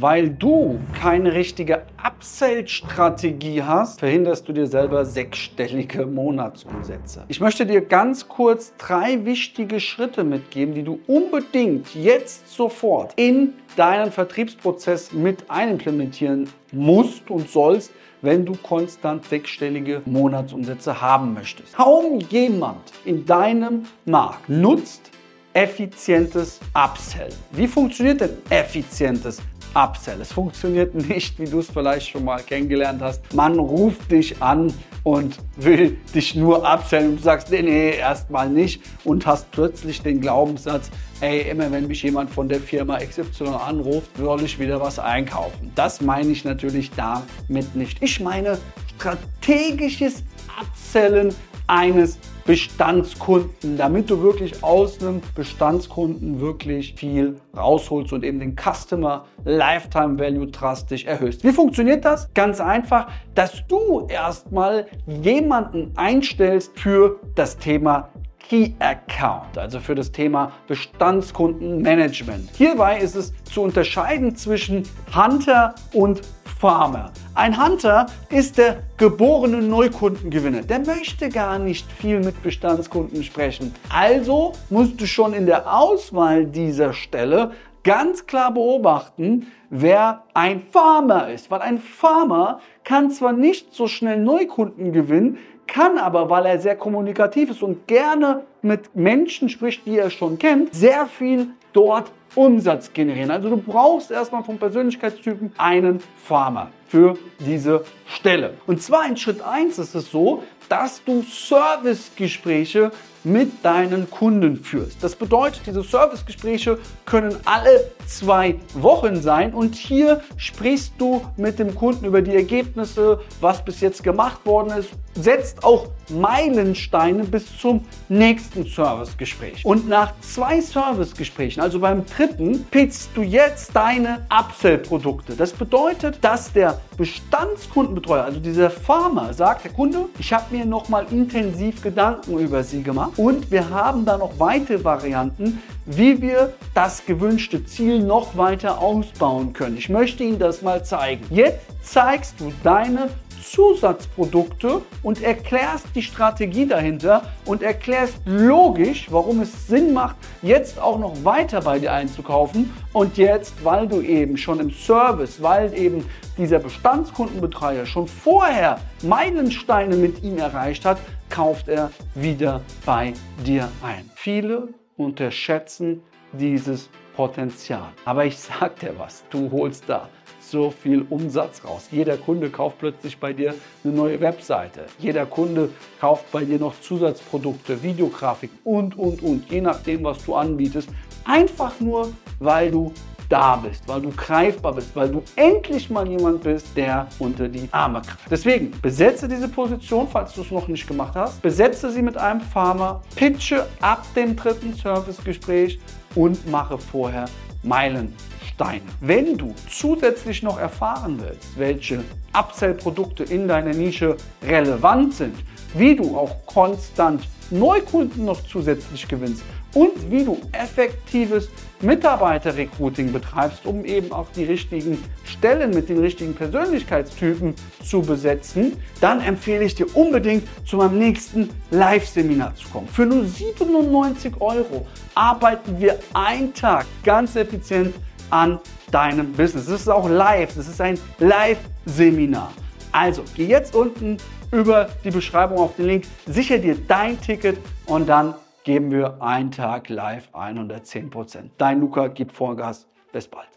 weil du keine richtige Upsell-Strategie hast, verhinderst du dir selber sechsstellige Monatsumsätze. Ich möchte dir ganz kurz drei wichtige Schritte mitgeben, die du unbedingt jetzt sofort in deinen Vertriebsprozess mit einimplementieren musst und sollst, wenn du konstant sechsstellige Monatsumsätze haben möchtest. Kaum jemand in deinem Markt nutzt effizientes Upsell. Wie funktioniert denn effizientes Upsell? Es funktioniert nicht, wie du es vielleicht schon mal kennengelernt hast. Man ruft dich an und will dich nur upsellen und du sagst, nee, nee, erstmal nicht und hast plötzlich den Glaubenssatz, ey, immer wenn mich jemand von der Firma XY anruft, soll ich wieder was einkaufen. Das meine ich natürlich damit nicht. Ich meine strategisches Upsellen eines Bestandskunden, damit du wirklich aus einem Bestandskunden wirklich viel rausholst und eben den Customer Lifetime Value drastisch erhöhst. Wie funktioniert das? Ganz einfach, dass du erstmal jemanden einstellst für das Thema Key Account, also für das Thema Bestandskundenmanagement. Hierbei ist es zu unterscheiden zwischen Hunter und Farmer. Ein Hunter ist der geborene Neukundengewinner. Der möchte gar nicht viel mit Bestandskunden sprechen. Also musst du schon in der Auswahl dieser Stelle ganz klar beobachten, wer ein Farmer ist. Weil ein Farmer kann zwar nicht so schnell Neukunden gewinnen, kann aber, weil er sehr kommunikativ ist und gerne mit Menschen spricht, die er schon kennt, sehr viel dort Umsatz generieren. Also du brauchst erstmal vom Persönlichkeitstypen einen Farmer für diese Stelle. Und zwar in Schritt 1 ist es so, dass du Servicegespräche mit deinen Kunden führst. Das bedeutet, diese Servicegespräche können alle zwei Wochen sein und hier sprichst du mit dem Kunden über die Ergebnisse, was bis jetzt gemacht worden ist, setzt auch Meilensteine bis zum nächsten Servicegespräch. Und nach zwei Servicegesprächen, also beim dritten, pitchst du jetzt deine Upsell-Produkte. Das bedeutet, dass der Bestandskundenbetreuer, also dieser Farmer, sagt, der Kunde, ich habe mir nochmal intensiv Gedanken über Sie gemacht und wir haben da noch weitere Varianten, wie wir das gewünschte Ziel noch weiter ausbauen können. Ich möchte Ihnen das mal zeigen. Jetzt zeigst du deine Zusatzprodukte und erklärst die Strategie dahinter und erklärst logisch, warum es Sinn macht, jetzt auch noch weiter bei dir einzukaufen und jetzt, weil du eben schon im Service, weil eben dieser Bestandskundenbetreiber schon vorher Meilensteine mit ihm erreicht hat, kauft er wieder bei dir ein. Viele unterschätzen dieses Potenzial. Aber ich sag dir was, du holst da so viel Umsatz raus. Jeder Kunde kauft plötzlich bei dir eine neue Webseite. Jeder Kunde kauft bei dir noch Zusatzprodukte, Videografiken und, und, und, je nachdem, was du anbietest. Einfach nur, weil du da bist, weil du greifbar bist, weil du endlich mal jemand bist, der unter die Arme greift. Deswegen besetze diese Position, falls du es noch nicht gemacht hast. Besetze sie mit einem Farmer, pitche ab dem dritten Servicegespräch und mache vorher Meilensteine. Wenn du zusätzlich noch erfahren willst, welche Upsell-Produkte in deiner Nische relevant sind, wie du auch konstant Neukunden noch zusätzlich gewinnst und wie du effektives Mitarbeiterrecruiting betreibst, um eben auch die richtigen Stellen mit den richtigen Persönlichkeitstypen zu besetzen, dann empfehle ich dir unbedingt zu meinem nächsten Live-Seminar zu kommen. Für nur 97 Euro arbeiten wir einen Tag ganz effizient an deinem Business. Das ist auch live, das ist ein Live-Seminar. Also geh jetzt unten über die Beschreibung auf den Link, sicher dir dein Ticket und dann geben wir einen Tag live 110 Prozent. Dein Luca gibt Vollgas. Bis bald.